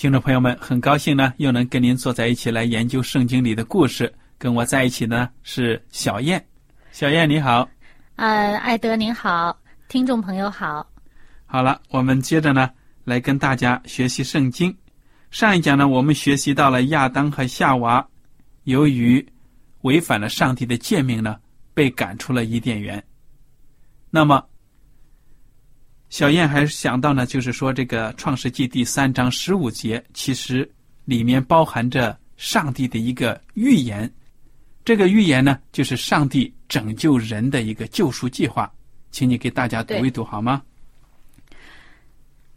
听众朋友们，很高兴呢，又能跟您坐在一起来研究圣经里的故事。跟我在一起呢是小燕，小燕你好。呃，艾德您好，听众朋友好。好了，我们接着呢来跟大家学习圣经。上一讲呢，我们学习到了亚当和夏娃由于违反了上帝的诫命呢，被赶出了伊甸园。那么。小燕还想到呢，就是说这个《创世纪》第三章十五节，其实里面包含着上帝的一个预言。这个预言呢，就是上帝拯救人的一个救赎计划。请你给大家读一读好吗？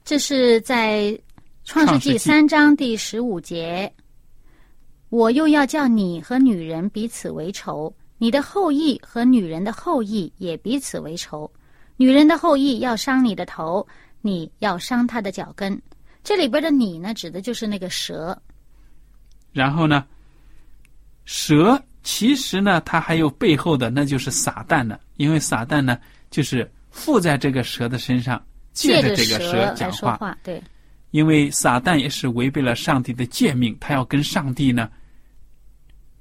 这是在《创世纪》三章第十五节。我又要叫你和女人彼此为仇，你的后裔和女人的后裔也彼此为仇。女人的后裔要伤你的头，你要伤她的脚跟。这里边的“你”呢，指的就是那个蛇。然后呢，蛇其实呢，它还有背后的，那就是撒旦呢。因为撒旦呢，就是附在这个蛇的身上，借着这个蛇讲话。对。因为撒旦也是违背了上帝的诫命，他要跟上帝呢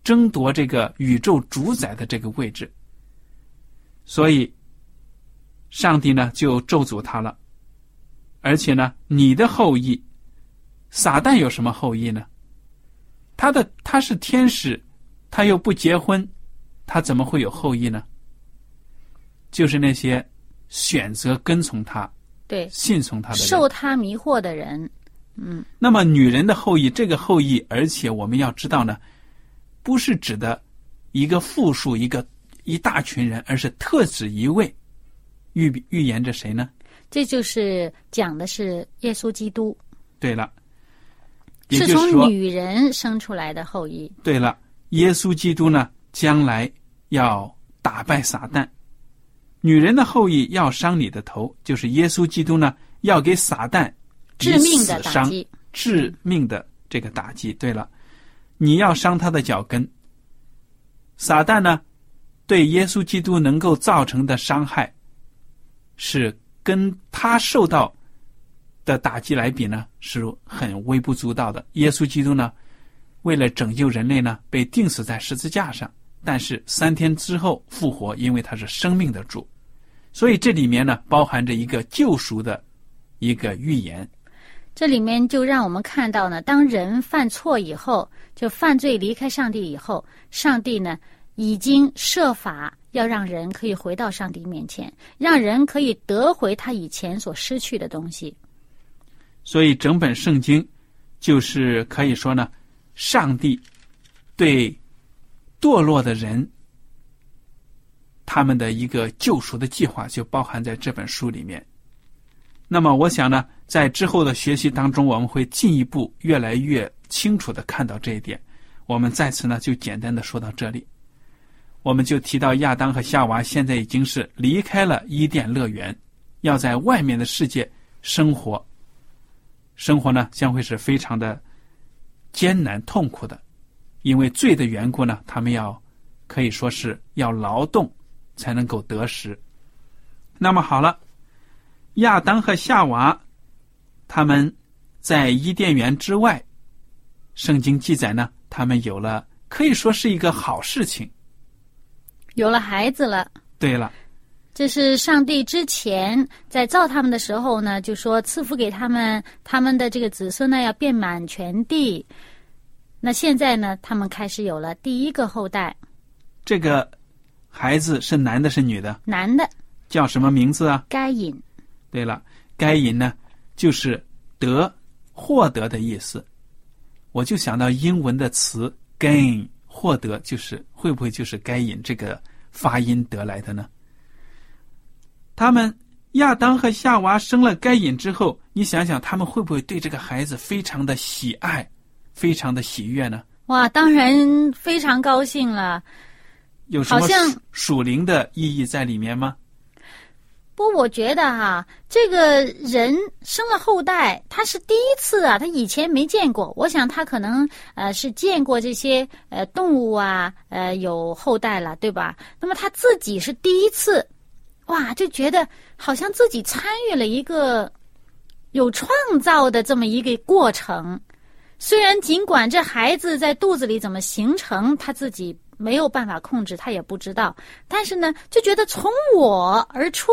争夺这个宇宙主宰的这个位置，所以。上帝呢就咒诅他了，而且呢，你的后裔，撒旦有什么后裔呢？他的他是天使，他又不结婚，他怎么会有后裔呢？就是那些选择跟从他、对信从他的人、受他迷惑的人。嗯。那么女人的后裔，这个后裔，而且我们要知道呢，不是指的一个复数、一个一大群人，而是特指一位。预预言着谁呢？这就是讲的是耶稣基督。对了，是从女人生出来的后裔。对了，耶稣基督呢，将来要打败撒旦，女人的后裔要伤你的头，就是耶稣基督呢，要给撒旦致命的打击，致命的这个打击。对了，你要伤他的脚跟。撒旦呢，对耶稣基督能够造成的伤害。是跟他受到的打击来比呢，是很微不足道的。耶稣基督呢，为了拯救人类呢，被钉死在十字架上，但是三天之后复活，因为他是生命的主。所以这里面呢，包含着一个救赎的一个预言。这里面就让我们看到呢，当人犯错以后，就犯罪离开上帝以后，上帝呢已经设法。要让人可以回到上帝面前，让人可以得回他以前所失去的东西。所以，整本圣经就是可以说呢，上帝对堕落的人他们的一个救赎的计划，就包含在这本书里面。那么，我想呢，在之后的学习当中，我们会进一步越来越清楚的看到这一点。我们在此呢，就简单的说到这里。我们就提到亚当和夏娃现在已经是离开了伊甸乐园，要在外面的世界生活。生活呢将会是非常的艰难痛苦的，因为罪的缘故呢，他们要可以说是要劳动才能够得食。那么好了，亚当和夏娃他们在伊甸园之外，圣经记载呢，他们有了可以说是一个好事情。有了孩子了。对了，这是上帝之前在造他们的时候呢，就说赐福给他们，他们的这个子孙呢要遍满全地。那现在呢，他们开始有了第一个后代，这个孩子是男的，是女的，男的叫什么名字啊？该隐，对了，该隐呢，就是得获得的意思。我就想到英文的词 gain 获得，就是会不会就是该隐这个发音得来的呢？他们亚当和夏娃生了该隐之后，你想想他们会不会对这个孩子非常的喜爱，非常的喜悦呢？哇，当然非常高兴了。有什么好像属属灵的意义在里面吗？不我觉得哈、这个人生了后代，他是第一次啊，他以前没见过。我想他可能呃是见过这些呃动物啊，呃有后代了，对吧？那么他自己是第一次，哇，就觉得好像自己参与了一个有创造的这么一个过程。虽然尽管这孩子在肚子里怎么形成，他自己没有办法控制，他也不知道，但是呢，就觉得从我而出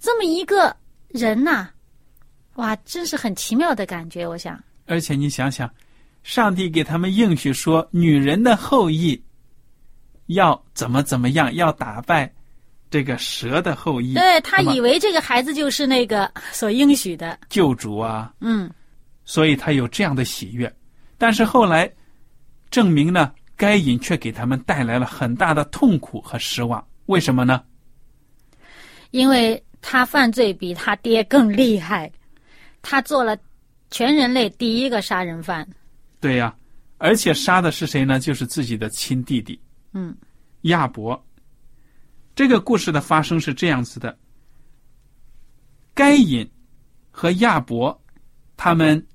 这么一个人呐、哇，真是很奇妙的感觉。我想，而且你想想，上帝给他们应许说，女人的后裔要怎么怎么样，要打败这个蛇的后裔，对他以为这个孩子就是那个所应许的，救主啊，嗯，所以他有这样的喜悦。但是后来证明呢，该隐却给他们带来了很大的痛苦和失望。为什么呢？因为他犯罪比他爹更厉害，他做了全人类第一个杀人犯。对呀、而且杀的是谁呢？就是自己的亲弟弟嗯，亚伯。这个故事的发生是这样子的：该隐和亚伯，他们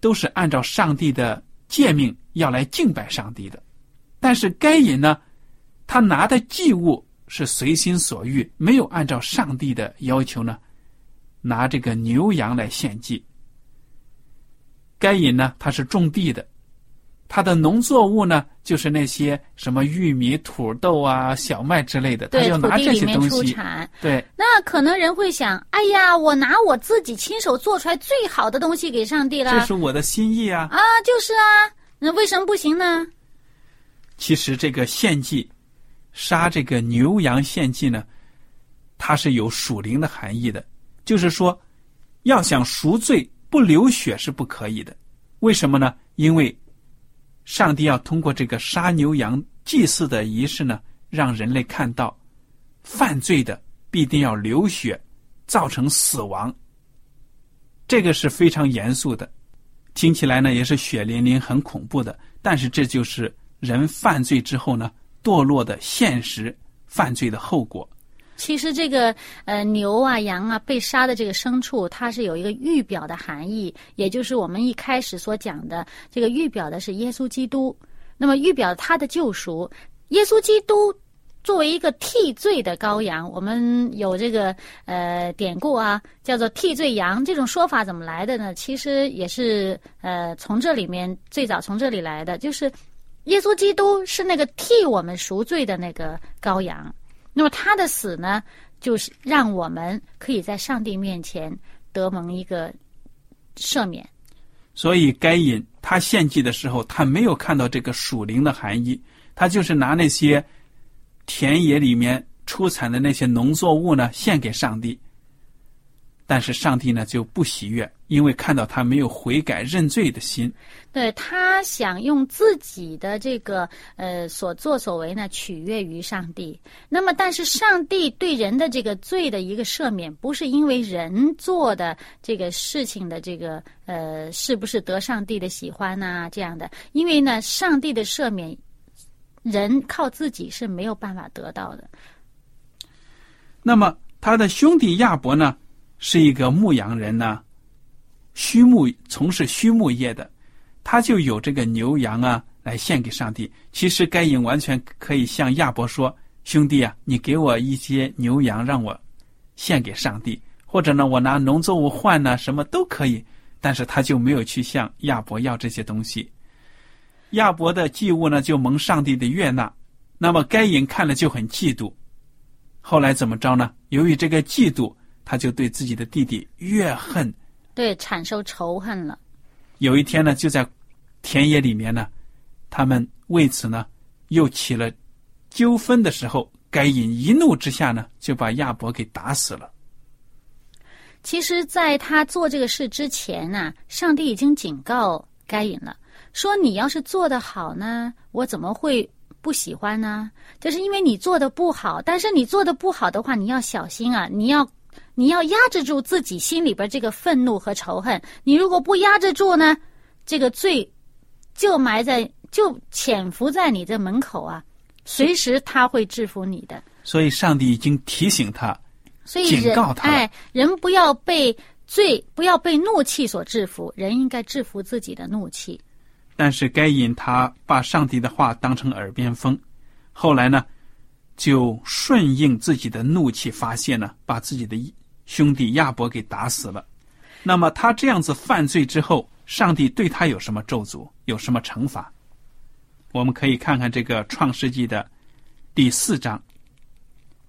都是按照上帝的诫命要来敬拜上帝的，但是该隐呢，他拿的祭物是随心所欲，没有按照上帝的要求呢，拿这个牛羊来献祭。该隐呢，他是种地的，他的农作物呢，就是那些什么玉米、土豆啊、小麦之类的，他对，要拿这些东西。对，那可能人会想，哎呀，我拿我自己亲手做出来最好的东西给上帝了这是我的心意啊。啊，就是啊，那为什么不行呢？其实这个献祭，杀这个牛羊献祭呢，它是有属灵的含义的，就是说，要想赎罪，不流血是不可以的。为什么呢？因为上帝要通过这个杀牛羊祭祀的仪式呢，让人类看到，犯罪的必定要流血，造成死亡。这个是非常严肃的，听起来呢也是血淋淋、很恐怖的。但是这就是人犯罪之后呢，堕落的现实，犯罪的后果。其实这个呃牛啊羊啊被杀的这个牲畜，它是有一个预表的含义，也就是我们一开始所讲的这个预表的是耶稣基督。那么预表他的救赎，耶稣基督作为一个替罪的羔羊，我们有这个呃典故啊，叫做替罪羊。这种说法怎么来的呢？其实也是呃从这里面最早从这里来的，就是耶稣基督是那个替我们赎罪的那个羔羊。那么他的死呢，就是让我们可以在上帝面前得蒙一个赦免。所以该隐他献祭的时候，他没有看到这个属灵的含义，他就是拿那些田野里面出产的那些农作物呢献给上帝。但是上帝呢就不喜悦，因为看到他没有悔改认罪的心。对他想用自己的这个呃所作所为呢取悦于上帝。那么，但是上帝对人的这个罪的一个赦免，不是因为人做的这个事情的这个呃是不是得上帝的喜欢呐、这样的。因为呢，上帝的赦免人靠自己是没有办法得到的。那么他的兄弟亚伯呢，是一个牧羊人呢，畜牧从事畜牧业的，他就有这个牛羊啊来献给上帝。其实该隐完全可以向亚伯说：“兄弟啊，你给我一些牛羊，让我献给上帝，或者呢，我拿农作物换呢，什么都可以。”但是他就没有去向亚伯要这些东西。亚伯的祭物呢，就蒙上帝的悦纳。那么该隐看了就很嫉妒。后来怎么着呢？由于这个嫉妒，他就对自己的弟弟越恨，对，产生仇恨了。有一天呢，就在田野里面呢，他们为此呢又起了纠纷的时候，该隐一怒之下呢，就把亚伯给打死了。其实，在他做这个事之前呢，上帝已经警告该隐了，说你要是做得好呢，我怎么会不喜欢呢？就是因为你做的不好，但是你做的不好的话，你要小心啊！你要你要压制住自己心里边这个愤怒和仇恨。你如果不压制住呢，这个罪就埋在就潜伏在你的门口啊，随时他会制服你的。所以，上帝已经提醒他。所以人哎，人不要被罪，不要被怒气所制服，人应该制服自己的怒气。但是该隐他把上帝的话当成耳边风，后来呢，就顺应自己的怒气发泄呢，把自己的兄弟亚伯给打死了。那么他这样子犯罪之后，上帝对他有什么咒诅，有什么惩罚？我们可以看看这个创世纪的第四章，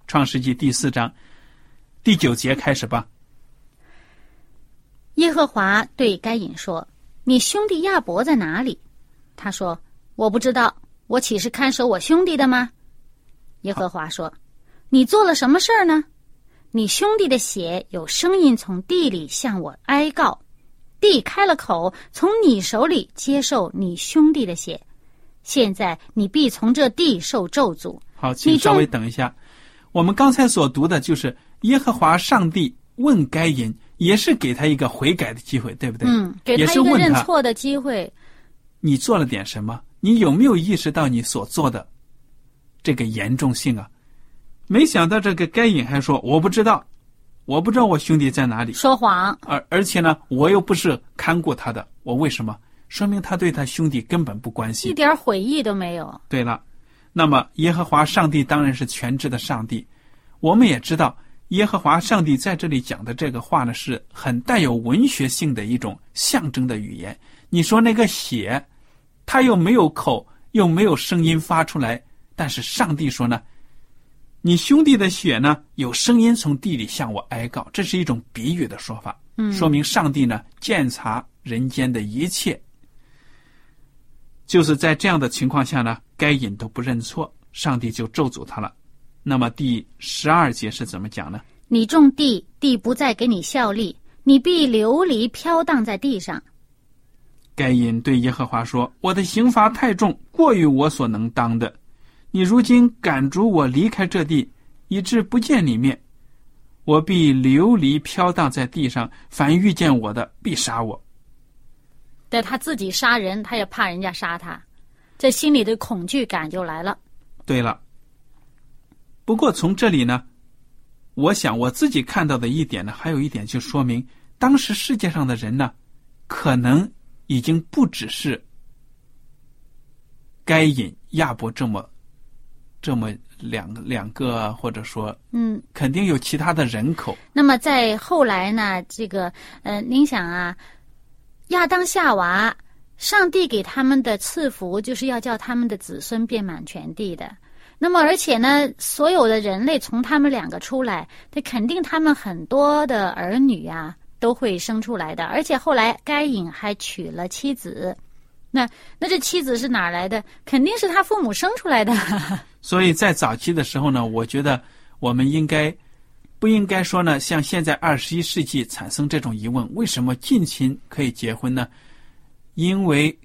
创世纪第四章。第九节开始吧。耶和华对该隐说：“你兄弟亚伯在哪里？”他说：“我不知道。我岂是看守我兄弟的吗？”耶和华说：“你做了什么事儿呢？你兄弟的血有声音从地里向我哀告，地开了口，从你手里接受你兄弟的血。现在你必从这地受咒诅。”好，请稍微等一下。我们刚才所读的就是。耶和华上帝问该隐，也是给他一个悔改的机会，对不对？嗯，给他一个认错的机会。你做了点什么？你有没有意识到你所做的这个严重性啊？没想到这个该隐还说我不知道，我不知道我兄弟在哪里。说谎。而而且呢，我又不是看过他的，我为什么？说明他对他兄弟根本不关心，一点悔意都没有。对了，那么耶和华上帝当然是全知的上帝，我们也知道。耶和华上帝在这里讲的这个话呢，是很带有文学性的一种象征的语言。你说那个血，它又没有口，又没有声音发出来，但是上帝说呢，你兄弟的血呢，有声音从地里向我哀告，这是一种比喻的说法，说明上帝呢鉴察人间的一切。就是在这样的情况下呢，该隐都不认错，上帝就咒诅他了。那么第十二节是怎么讲呢？你种地，地不再给你效力，你必流离飘荡在地上。该隐对耶和华说：“我的刑罚太重，过于我所能当的。你如今赶逐我离开这地，以致不见你面，我必流离飘荡在地上。凡遇见我的，必杀我。”但他自己杀人，他也怕人家杀他，这心里的恐惧感就来了。对了。不过从这里呢，我想我自己看到的一点呢，还有一点就说明，当时世界上的人呢，可能已经不只是该隐、亚伯这么这么两个两个，或者说，嗯，肯定有其他的人口。那么在后来呢，这个呃，您想啊，亚当夏娃，上帝给他们的赐福，就是要叫他们的子孙遍满全地的。那么，而且呢，所有的人类从他们两个出来，这肯定他们很多的儿女啊都会生出来的。而且后来该隐还娶了妻子，那那这妻子是哪来的？肯定是他父母生出来的。所以在早期的时候呢，我觉得我们应该不应该说呢？像现在二十一世纪产生这种疑问：为什么近亲可以结婚呢？因为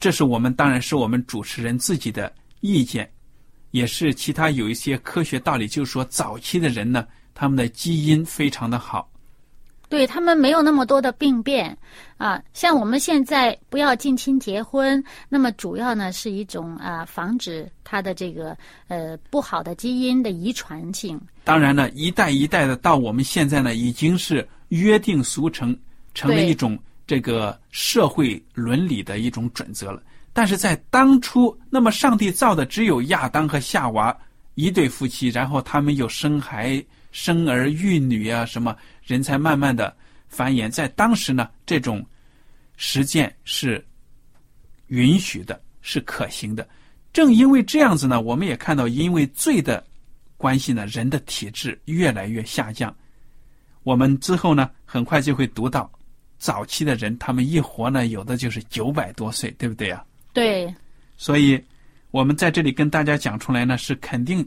这是我们当然是我们主持人自己的意见。也是其他有一些科学道理，就是说早期的人呢，他们的基因非常的好，对他们没有那么多的病变啊，像我们现在不要近亲结婚，那么主要呢是一种啊防止它的这个呃不好的基因的遗传性。当然呢，一代一代的到我们现在呢，已经是约定俗成，成了一种这个社会伦理的一种准则了。但是在当初，那么上帝造的只有亚当和夏娃一对夫妻，然后他们又生孩、生儿育女啊，什么人才慢慢的繁衍。在当时呢，这种实践是允许的，是可行的。正因为这样子呢，我们也看到，因为罪的关系呢，人的体质越来越下降。我们之后呢，很快就会读到，早期的人他们一活呢，有的就是九百多岁，对不对呀、对，所以，我们在这里跟大家讲出来呢，是肯定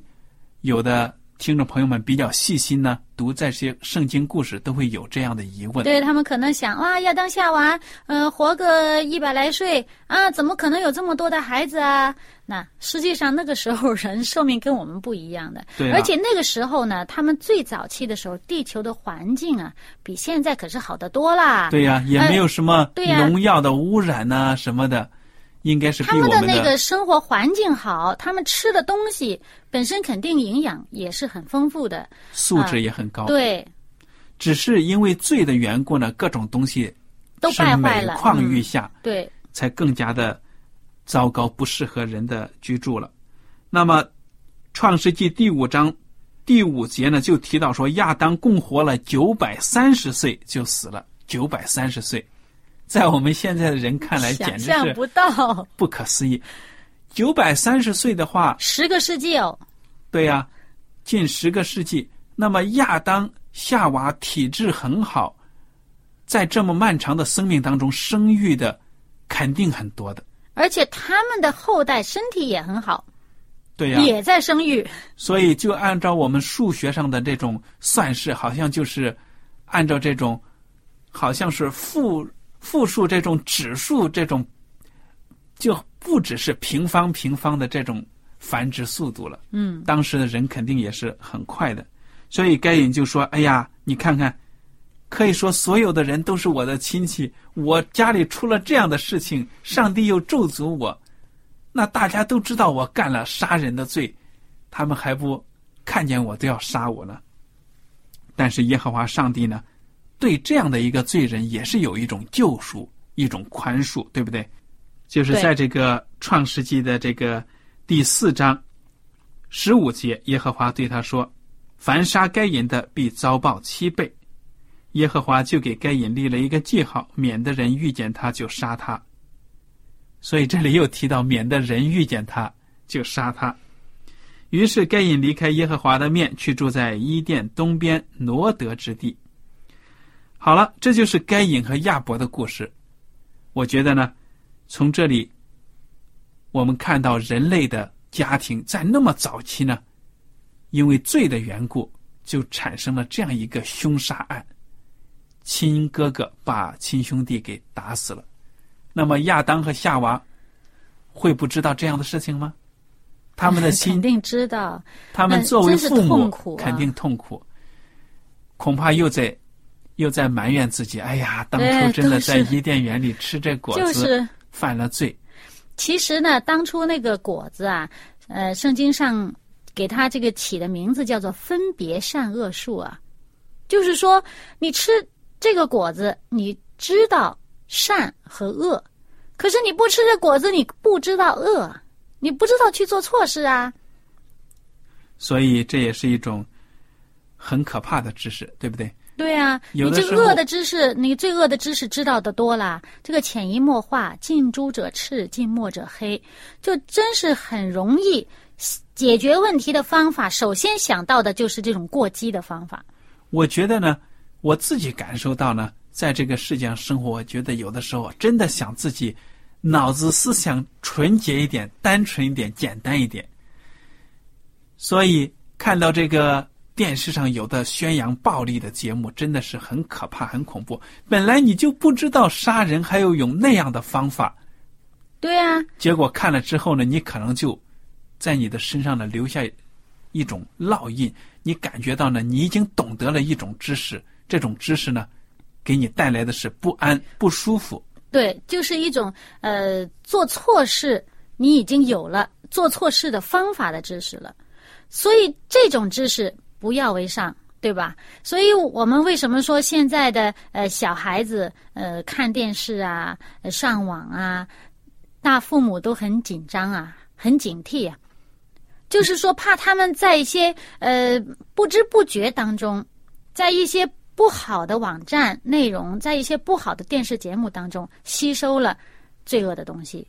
有的听众朋友们比较细心呢，读这些圣经故事都会有这样的疑问。对他们可能想哇，亚当夏娃，呃，活个一百来岁啊，怎么可能有这么多的孩子啊？那实际上那个时候人寿命跟我们不一样的，对啊而且那个时候呢，他们最早期的时候，地球的环境啊，比现在可是好得多啦。对呀、也没有什么农药的污染呐、什么的，应该是比他们的那个生活环境好，他们吃的东西本身肯定营养也是很丰富的。素质也很高。对，只是因为罪的缘故呢，各种东西都是败坏了。每况愈嗯下，对，才更加的糟糕，不适合人的居住了。那么，《创世纪》第五章第五节呢，就提到说，亚当共活了九百三十岁就死了，九百三十岁，在我们现在的人看来，简直是象不到不可思议。九百三十岁的话，十个世纪哦。对呀、近十个世纪。那么亚当、夏娃体质很好，在这么漫长的生命当中，生育的肯定很多的。而且他们的后代身体也很好，对呀、也在生育。所以就按照我们数学上的这种算式，好像就是按照这种，好像是负负数这种指数这种，就不只是平方平方的这种繁殖速度了。嗯，当时的人肯定也是很快的，所以该隐就说：“哎呀，你看看，可以说所有的人都是我的亲戚，我家里出了这样的事情，上帝又咒诅我，那大家都知道我干了杀人的罪，他们还不看见我都要杀我呢。但是耶和华上帝呢，对这样的一个罪人也是有一种救赎，一种宽恕，对不对？就是在这个创世纪的这个第四章十五节，耶和华对他说：“凡杀该隐的，必遭报七倍。”耶和华就给该隐立了一个记号，免得人遇见他就杀他。所以这里又提到，免得人遇见他就杀他。于是该隐离开耶和华的面，去住在伊甸东边挪得之地。好了，这就是该隐和亚伯的故事。我觉得呢，从这里我们看到人类的家庭在那么早期呢，因为罪的缘故，就产生了这样一个凶杀案，亲哥哥把亲兄弟给打死了。那么亚当和夏娃会不知道这样的事情吗？他们的心肯定知道，他们作为父母啊肯定痛苦，恐怕又在又在埋怨自己。哎呀，当初真的在伊甸园里吃这果子，就是犯了罪。其实呢，当初那个果子啊，呃，圣经上给它这个起的名字叫做分别善恶树啊，就是说你吃这个果子，你知道善和恶，可是你不吃这果子，你不知道恶，你不知道去做错事啊。所以这也是一种很可怕的知识，对不对？对啊，你这个恶的知识，你罪恶的知识知道的多啦，这个潜移默化，近朱者赤，近墨者黑，就真是很容易解决问题的方法。首先想到的就是这种过激的方法。我觉得呢，我自己感受到呢，在这个世界上生活，我觉得有的时候真的想自己脑子思想纯洁一点、单纯一点、简单一点。所以看到这个电视上有的宣扬暴力的节目，真的是很可怕、很恐怖。本来你就不知道杀人还有用那样的方法，对啊，结果看了之后呢，你可能就在你的身上呢留下一种烙印，你感觉到呢，你已经懂得了一种知识，这种知识呢，给你带来的是不安、不舒服。对，就是一种呃做错事，你已经有了做错事的方法的知识了，所以这种知识不要为上，对吧？所以我们为什么说现在的呃小孩子呃看电视啊、上网啊，大父母都很紧张啊，很警惕啊，就是说怕他们在一些呃不知不觉当中，在一些。不好的网站内容，在一些不好的电视节目当中吸收了罪恶的东西。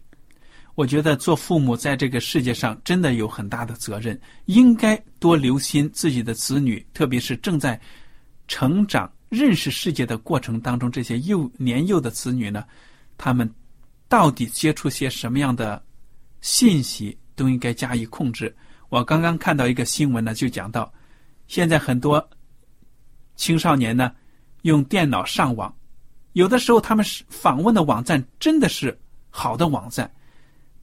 我觉得做父母在这个世界上真的有很大的责任，应该多留心自己的子女，特别是正在成长、认识世界的过程当中，这些幼年幼的子女呢，他们到底接触些什么样的信息，都应该加以控制。我刚刚看到一个新闻呢，就讲到现在很多。青少年呢，用电脑上网，有的时候他们是访问的网站真的是好的网站，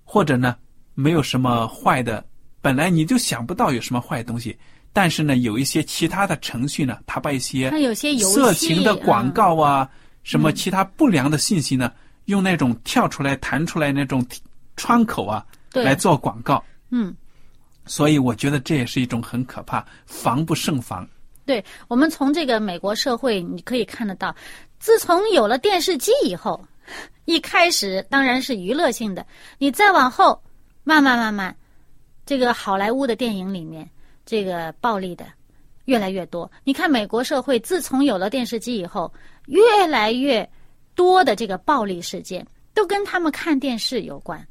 或者呢没有什么坏的，本来你就想不到有什么坏东西，但是呢有一些其他的程序呢，它把一些色情的广告啊，什么其他不良的信息呢，用那种跳出来弹出来那种窗口啊来做广告，嗯，所以我觉得这也是一种很可怕，防不胜防。对我们从这个美国社会，你可以看得到，自从有了电视机以后，一开始当然是娱乐性的，你再往后，慢慢慢慢，这个好莱坞的电影里面，这个暴力的越来越多。你看美国社会自从有了电视机以后，越来越多的这个暴力事件都跟他们看电视有关。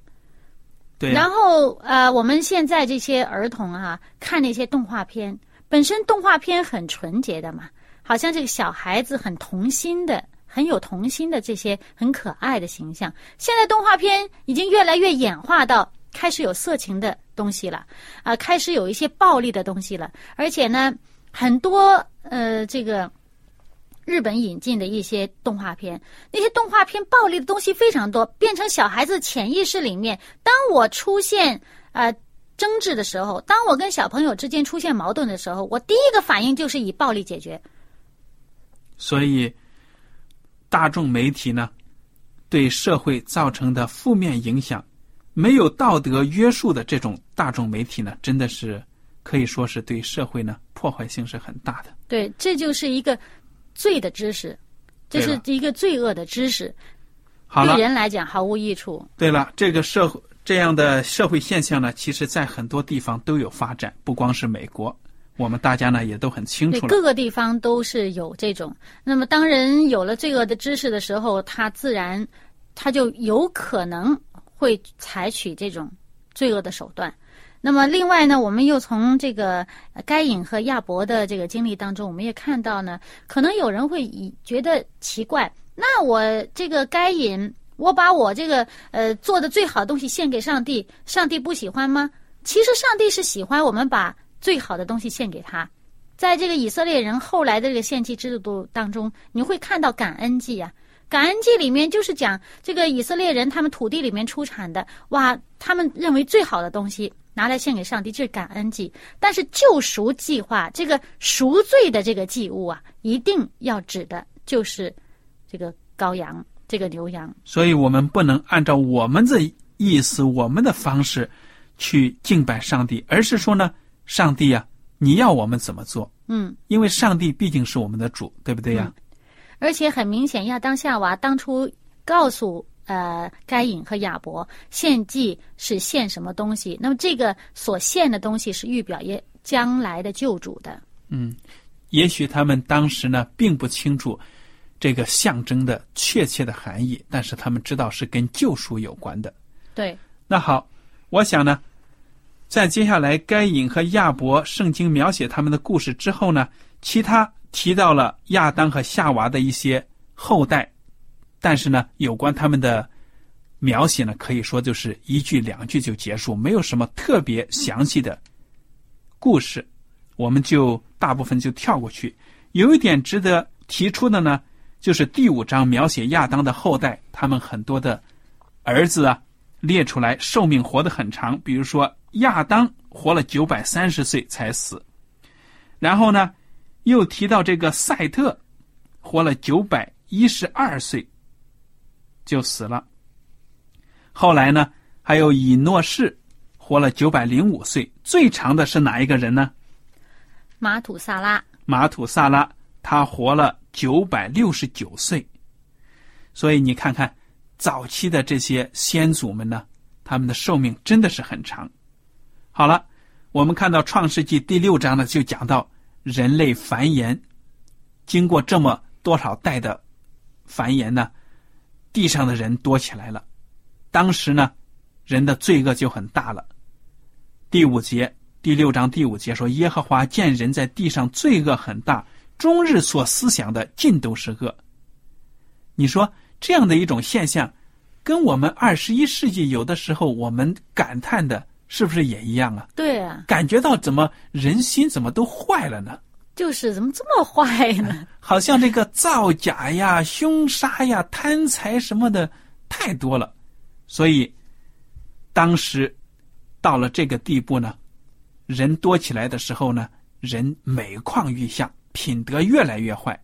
对。然后呃，我们现在这些儿童啊，看那些动画片。本身动画片很纯洁的嘛，好像这个小孩子很童心的，很有童心的这些很可爱的形象。现在动画片已经越来越演化到开始有色情的东西了，啊，开始有一些暴力的东西了。而且呢，很多呃，这个日本引进的一些动画片，那些动画片暴力的东西非常多，变成小孩子潜意识里面。当我出现啊。争执的时候，当我跟小朋友之间出现矛盾的时候，我第一个反应就是以暴力解决。所以，大众媒体呢，对社会造成的负面影响，没有道德约束的这种大众媒体呢，真的是可以说是对社会呢破坏性是很大的。对，这就是一个罪的知识，这是一个罪恶的知识，对人来讲毫无益处。对了，这个社会。这样的社会现象呢，其实在很多地方都有发展，不光是美国，我们大家呢也都很清楚。各个地方都是有这种。那么，当人有了罪恶的知识的时候，他自然他就有可能会采取这种罪恶的手段。那么，另外呢，我们又从这个该隐和亚伯的这个经历当中，我们也看到呢，可能有人会以觉得奇怪，那我这个该隐。我把我这个呃做的最好的东西献给上帝，上帝不喜欢吗？其实上帝是喜欢我们把最好的东西献给他。在这个以色列人后来的这个献祭制度当中，你会看到感恩祭呀。感恩祭里面就是讲这个以色列人他们土地里面出产的，哇，他们认为最好的东西拿来献给上帝，这是感恩祭。但是救赎计划这个赎罪的这个祭物啊，一定要指的就是这个羔羊。这个牛羊，所以我们不能按照我们的意思、我们的方式去敬拜上帝，而是说呢，上帝呀，你要我们怎么做？嗯，因为上帝毕竟是我们的主，对不对呀？而且很明显，亚当夏娃当初告诉呃该隐和亚伯献祭是献什么东西，那么这个所献的东西是预表也将来的救主的。嗯，也许他们当时呢并不清楚。这个象征的确切的含义，但是他们知道是跟救赎有关的。对，那好，我想呢，在接下来该隐和亚伯圣经描写他们的故事之后呢，其他提到了亚当和夏娃的一些后代，但是呢，有关他们的描写呢，可以说就是一句两句就结束，没有什么特别详细的故事，我们就大部分就跳过去。有一点值得提出的呢。就是第五章描写亚当的后代，他们很多的儿子啊，列出来寿命活得很长。比如说亚当活了九百三十岁才死，然后呢，又提到这个赛特活了九百一十二岁就死了。后来呢，还有以诺士活了九百零五岁，最长的是哪一个人呢？马土萨拉。马土萨拉他活了九百六十九岁，所以你看看早期的这些先祖们呢，他们的寿命真的是很长。好了，我们看到《创世纪》第六章呢，就讲到人类繁衍，经过这么多少代的繁衍呢，地上的人多起来了。当时呢，人的罪恶就很大了。第五节。第六章第五节说：“耶和华见人在地上罪恶很大，终日所思想的尽都是恶。”你说这样的一种现象，跟我们二十一世纪有的时候我们感叹的，是不是也一样啊？对啊，感觉到怎么人心怎么都坏了呢？就是怎么这么坏呢？好像这个造假呀、凶杀呀、贪财什么的太多了，所以当时到了这个地步呢。人多起来的时候呢，人每况愈下，品德越来越坏。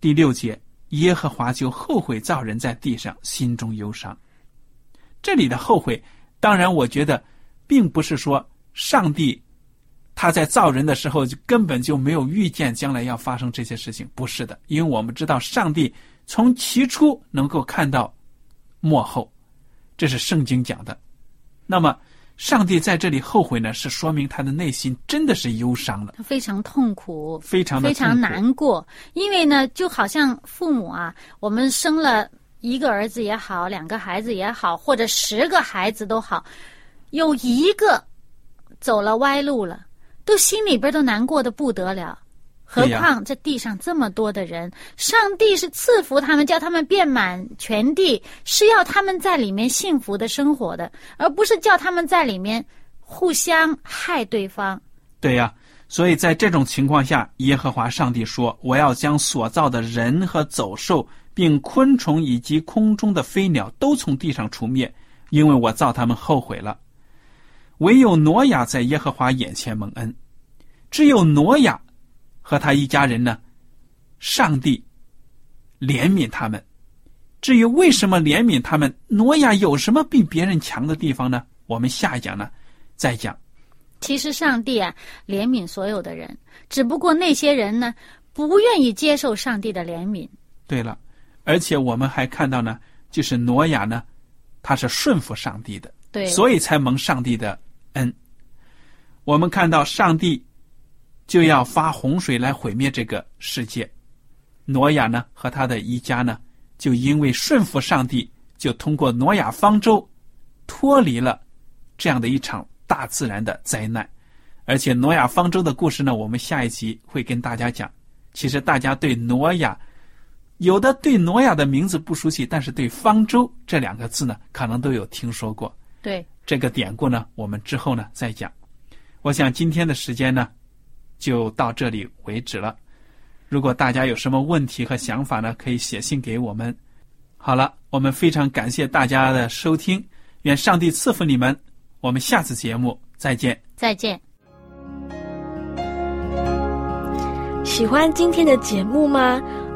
第六节，耶和华就后悔造人在地上，心中忧伤。这里的后悔，当然我觉得，并不是说上帝他在造人的时候就根本就没有预见将来要发生这些事情，不是的，因为我们知道上帝从起初能够看到幕后，这是圣经讲的。那么。上帝在这里后悔呢，是说明他的内心真的是忧伤了，他非常痛苦，非常非常难过。因为呢，就好像父母啊，我们生了一个儿子也好，两个孩子也好，或者十个孩子都好，有一个走了歪路了，都心里边都难过的不得了。何况这地上这么多的人，上帝是赐福他们，叫他们遍满全地，是要他们在里面幸福的生活的，而不是叫他们在里面互相害对方。对呀，所以在这种情况下，耶和华上帝说：“我要将所造的人和走兽，并昆虫以及空中的飞鸟都从地上除灭，因为我造他们后悔了。唯有挪亚在耶和华眼前蒙恩，只有挪亚。”和他一家人呢？上帝怜悯他们。至于为什么怜悯他们，挪亚有什么比别人强的地方呢？我们下一讲呢再讲。其实上帝啊怜悯所有的人，只不过那些人呢不愿意接受上帝的怜悯。对了，而且我们还看到呢，就是挪亚呢，他是顺服上帝的，对，所以才蒙上帝的恩。我们看到上帝。就要发洪水来毁灭这个世界，挪亚呢和他的一家呢，就因为顺服上帝，就通过挪亚方舟脱离了这样的一场大自然的灾难。而且挪亚方舟的故事呢，我们下一集会跟大家讲。其实大家对挪亚有的对挪亚的名字不熟悉，但是对方舟这两个字呢，可能都有听说过。对这个典故呢，我们之后呢再讲。我想今天的时间呢。就到这里为止了。如果大家有什么问题和想法呢，可以写信给我们。好了，我们非常感谢大家的收听，愿上帝赐福你们。我们下次节目再见。再见。喜欢今天的节目吗？